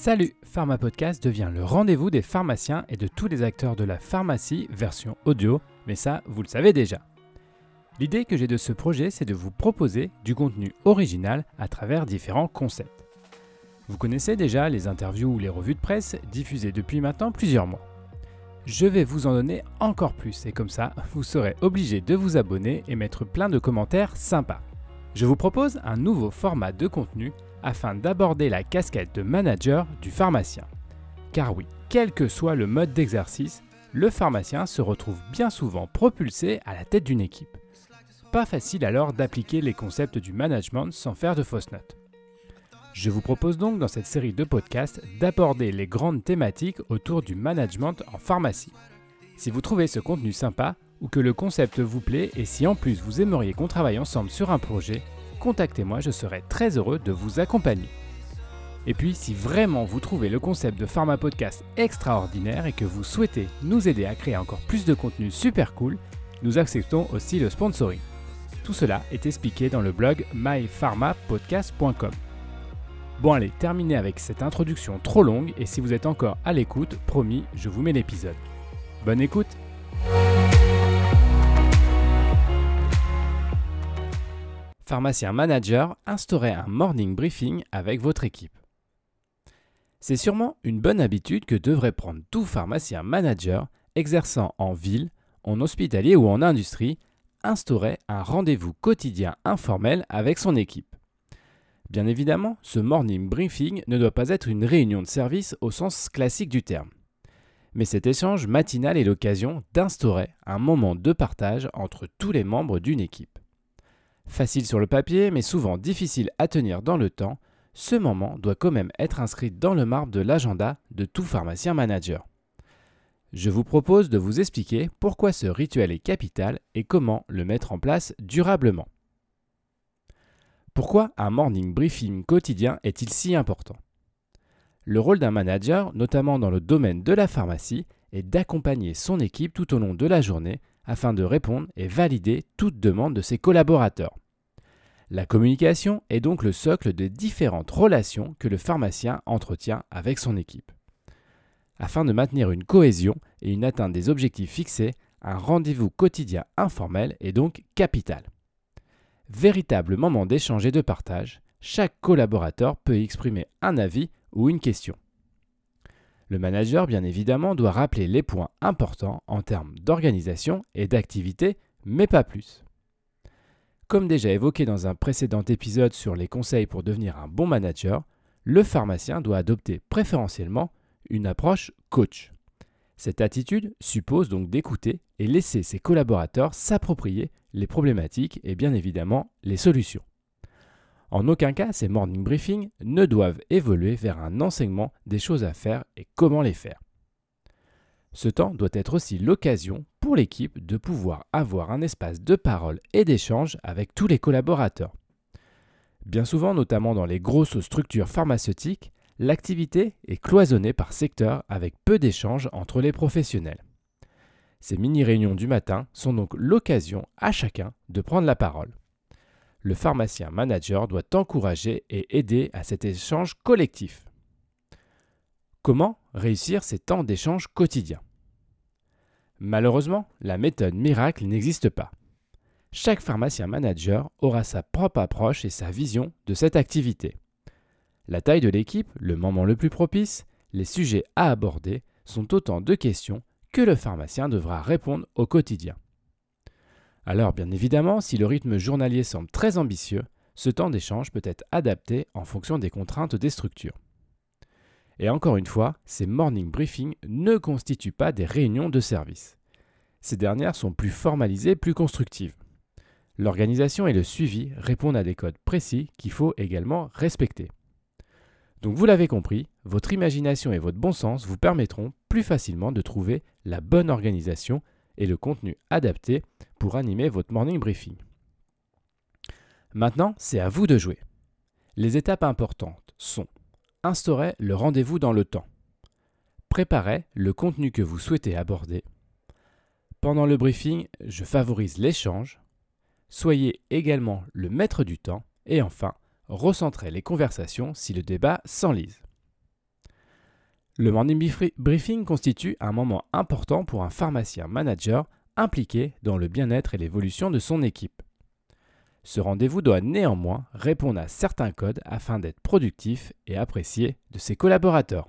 Salut, Pharma Podcast devient le rendez-vous des pharmaciens et de tous les acteurs de la pharmacie version audio, mais ça, vous le savez déjà. L'idée que j'ai de ce projet, c'est de vous proposer du contenu original à travers différents concepts. Vous connaissez déjà les interviews ou les revues de presse diffusées depuis maintenant plusieurs mois. Je vais vous en donner encore plus et comme ça, vous serez obligé de vous abonner et mettre plein de commentaires sympas. Je vous propose un nouveau format de contenu afin d'aborder la casquette de manager du pharmacien. Car oui, quel que soit le mode d'exercice, le pharmacien se retrouve bien souvent propulsé à la tête d'une équipe. Pas facile alors d'appliquer les concepts du management sans faire de fausses notes. Je vous propose donc dans cette série de podcasts d'aborder les grandes thématiques autour du management en pharmacie. Si vous trouvez ce contenu sympa ou que le concept vous plaît et si en plus vous aimeriez qu'on travaille ensemble sur un projet, contactez-moi, je serai très heureux de vous accompagner. Et puis, si vraiment vous trouvez le concept de Pharma Podcast extraordinaire et que vous souhaitez nous aider à créer encore plus de contenu super cool, nous acceptons aussi le sponsoring. Tout cela est expliqué dans le blog mypharmapodcast.com. Bon allez, terminez avec cette introduction trop longue et si vous êtes encore à l'écoute, promis, je vous mets l'épisode. Bonne écoute pharmacien manager, instaurez un morning briefing avec votre équipe. C'est sûrement une bonne habitude que devrait prendre tout pharmacien manager exerçant en ville, en hospitalier ou en industrie, instaurer un rendez-vous quotidien informel avec son équipe. Bien évidemment, ce morning briefing ne doit pas être une réunion de service au sens classique du terme. Mais cet échange matinal est l'occasion d'instaurer un moment de partage entre tous les membres d'une équipe. Facile sur le papier, mais souvent difficile à tenir dans le temps, ce moment doit quand même être inscrit dans le marbre de l'agenda de tout pharmacien manager. Je vous propose de vous expliquer pourquoi ce rituel est capital et comment le mettre en place durablement. Pourquoi un morning briefing quotidien est-il si important? Le rôle d'un manager, notamment dans le domaine de la pharmacie, est d'accompagner son équipe tout au long de la journée afin de répondre et valider toute demande de ses collaborateurs. La communication est donc le socle des différentes relations que le pharmacien entretient avec son équipe. Afin de maintenir une cohésion et une atteinte des objectifs fixés, un rendez-vous quotidien informel est donc capital. Véritable moment d'échange et de partage, chaque collaborateur peut exprimer un avis ou une question. Le manager, bien évidemment, doit rappeler les points importants en termes d'organisation et d'activité, mais pas plus. Comme déjà évoqué dans un précédent épisode sur les conseils pour devenir un bon manager, le pharmacien doit adopter préférentiellement une approche coach. Cette attitude suppose donc d'écouter et laisser ses collaborateurs s'approprier les problématiques et bien évidemment les solutions. En aucun cas, ces morning briefings ne doivent évoluer vers un enseignement des choses à faire et comment les faire. Ce temps doit être aussi l'occasion pour l'équipe de pouvoir avoir un espace de parole et d'échange avec tous les collaborateurs. Bien souvent, notamment dans les grosses structures pharmaceutiques, l'activité est cloisonnée par secteur avec peu d'échanges entre les professionnels. Ces mini-réunions du matin sont donc l'occasion à chacun de prendre la parole le pharmacien manager doit encourager et aider à cet échange collectif. Comment réussir ces temps d'échange quotidiens? Malheureusement, la méthode miracle n'existe pas. Chaque pharmacien manager aura sa propre approche et sa vision de cette activité. La taille de l'équipe, le moment le plus propice, les sujets à aborder sont autant de questions que le pharmacien devra répondre au quotidien. Alors bien évidemment, si le rythme journalier semble très ambitieux, ce temps d'échange peut être adapté en fonction des contraintes des structures. Et encore une fois, ces morning briefings ne constituent pas des réunions de service. Ces dernières sont plus formalisées, plus constructives. L'organisation et le suivi répondent à des codes précis qu'il faut également respecter. Donc vous l'avez compris, votre imagination et votre bon sens vous permettront plus facilement de trouver la bonne organisation et le contenu adapté pour animer votre morning briefing. Maintenant, c'est à vous de jouer. Les étapes importantes sont instaurer le rendez-vous dans le temps, préparer le contenu que vous souhaitez aborder. Pendant le briefing, je favorise l'échange. Soyez également le maître du temps et enfin, recentrer les conversations si le débat s'enlise. Le morning briefing constitue un moment important pour un pharmacien manager impliqué dans le bien-être et l'évolution de son équipe. Ce rendez-vous doit néanmoins répondre à certains codes afin d'être productif et apprécié de ses collaborateurs.